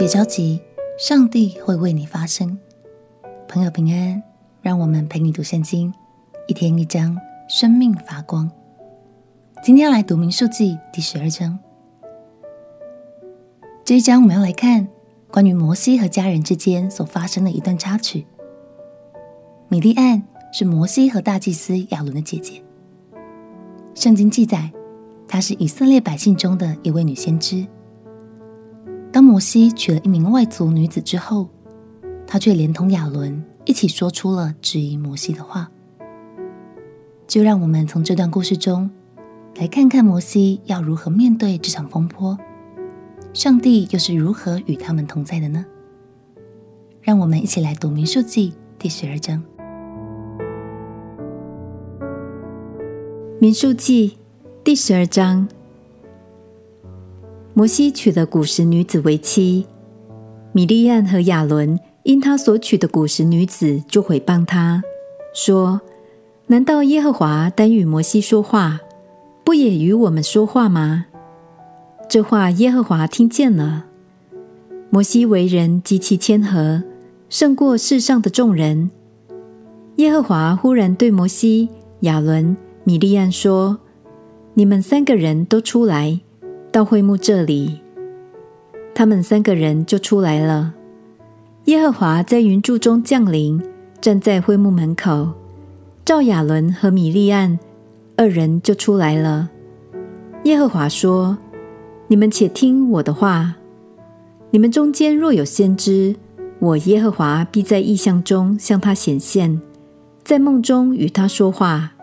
别着急，上帝会为你发声。朋友平安，让我们陪你读圣经，一天一章，生命发光。今天要来读民数记第十二章。这一章我们要来看关于摩西和家人之间所发生的一段插曲。米利暗是摩西和大祭司亚伦的姐姐。圣经记载，她是以色列百姓中的一位女先知。当摩西娶了一名外族女子之后，他却连同亚伦一起说出了质疑摩西的话。就让我们从这段故事中来看看摩西要如何面对这场风波，上帝又是如何与他们同在的呢？让我们一起来读民数记第十二章。民数记第十二章。摩西娶了古时女子为妻，米利暗和亚伦因他所娶的古时女子就毁谤他，说：“难道耶和华单与摩西说话，不也与我们说话吗？”这话耶和华听见了。摩西为人极其谦和，胜过世上的众人。耶和华忽然对摩西、亚伦、米利暗说：“你们三个人都出来。”到会幕这里，他们三个人就出来了。耶和华在云柱中降临，站在会幕门口，赵亚伦和米利暗二人就出来了。耶和华说：“你们且听我的话。你们中间若有先知，我耶和华必在异象中向他显现，在梦中与他说话。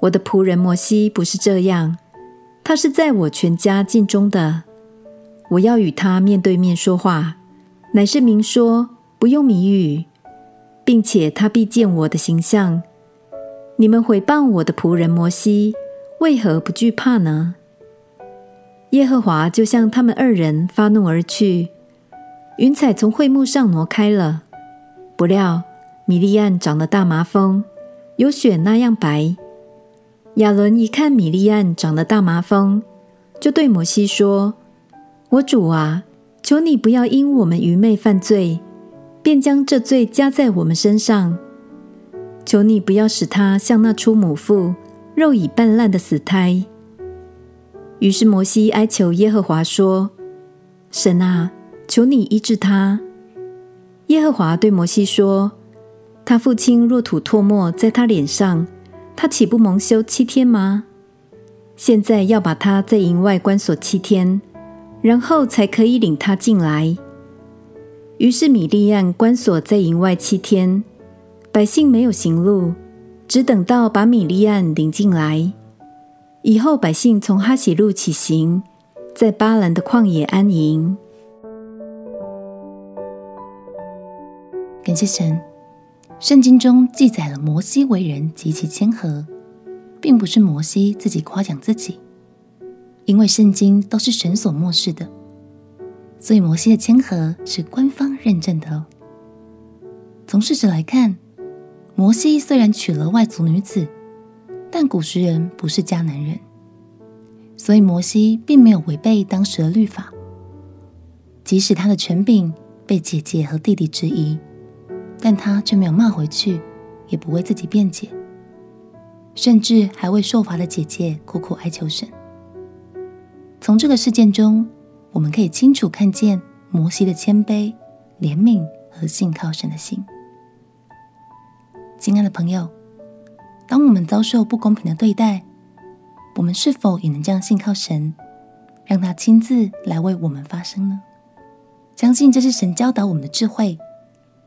我的仆人摩西不是这样。”他是在我全家境中的，我要与他面对面说话，乃是明说，不用谜语，并且他必见我的形象。你们毁谤我的仆人摩西，为何不惧怕呢？耶和华就向他们二人发怒而去，云彩从会幕上挪开了。不料米利暗长了大麻风，有雪那样白。亚伦一看米利暗长了大麻风，就对摩西说：“我主啊，求你不要因我们愚昧犯罪，便将这罪加在我们身上。求你不要使他像那出母腹、肉已半烂的死胎。”于是摩西哀求耶和华说：“神啊，求你医治他。”耶和华对摩西说：“他父亲若吐唾沫在他脸上。”他岂不蒙羞七天吗？现在要把他在营外关锁七天，然后才可以领他进来。于是米利暗关锁在营外七天，百姓没有行路，只等到把米利暗领进来。以后百姓从哈洗路起行，在巴兰的旷野安营。感谢神。圣经中记载了摩西为人极其谦和，并不是摩西自己夸奖自己，因为圣经都是神所默示的，所以摩西的谦和是官方认证的哦。从事实来看，摩西虽然娶了外族女子，但古时人不是迦南人，所以摩西并没有违背当时的律法，即使他的权柄被姐姐和弟弟质疑。但他却没有骂回去，也不为自己辩解，甚至还为受罚的姐姐苦苦哀求神。从这个事件中，我们可以清楚看见摩西的谦卑、怜悯和信靠神的心。亲爱的朋友，当我们遭受不公平的对待，我们是否也能这样信靠神，让他亲自来为我们发声呢？相信这是神教导我们的智慧。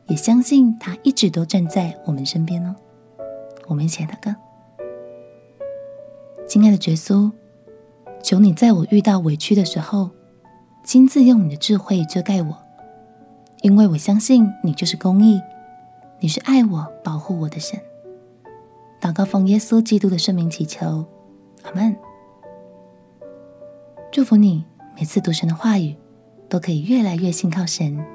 也相信他一直都站在我们身边哦。我们一起来祷告，亲爱的耶稣，求你在我遇到委屈的时候，亲自用你的智慧遮盖我，因为我相信你就是公义，你是爱我、保护我的神。祷告奉耶稣基督的圣名祈求，阿门。祝福你，每次读神的话语，都可以越来越信靠神。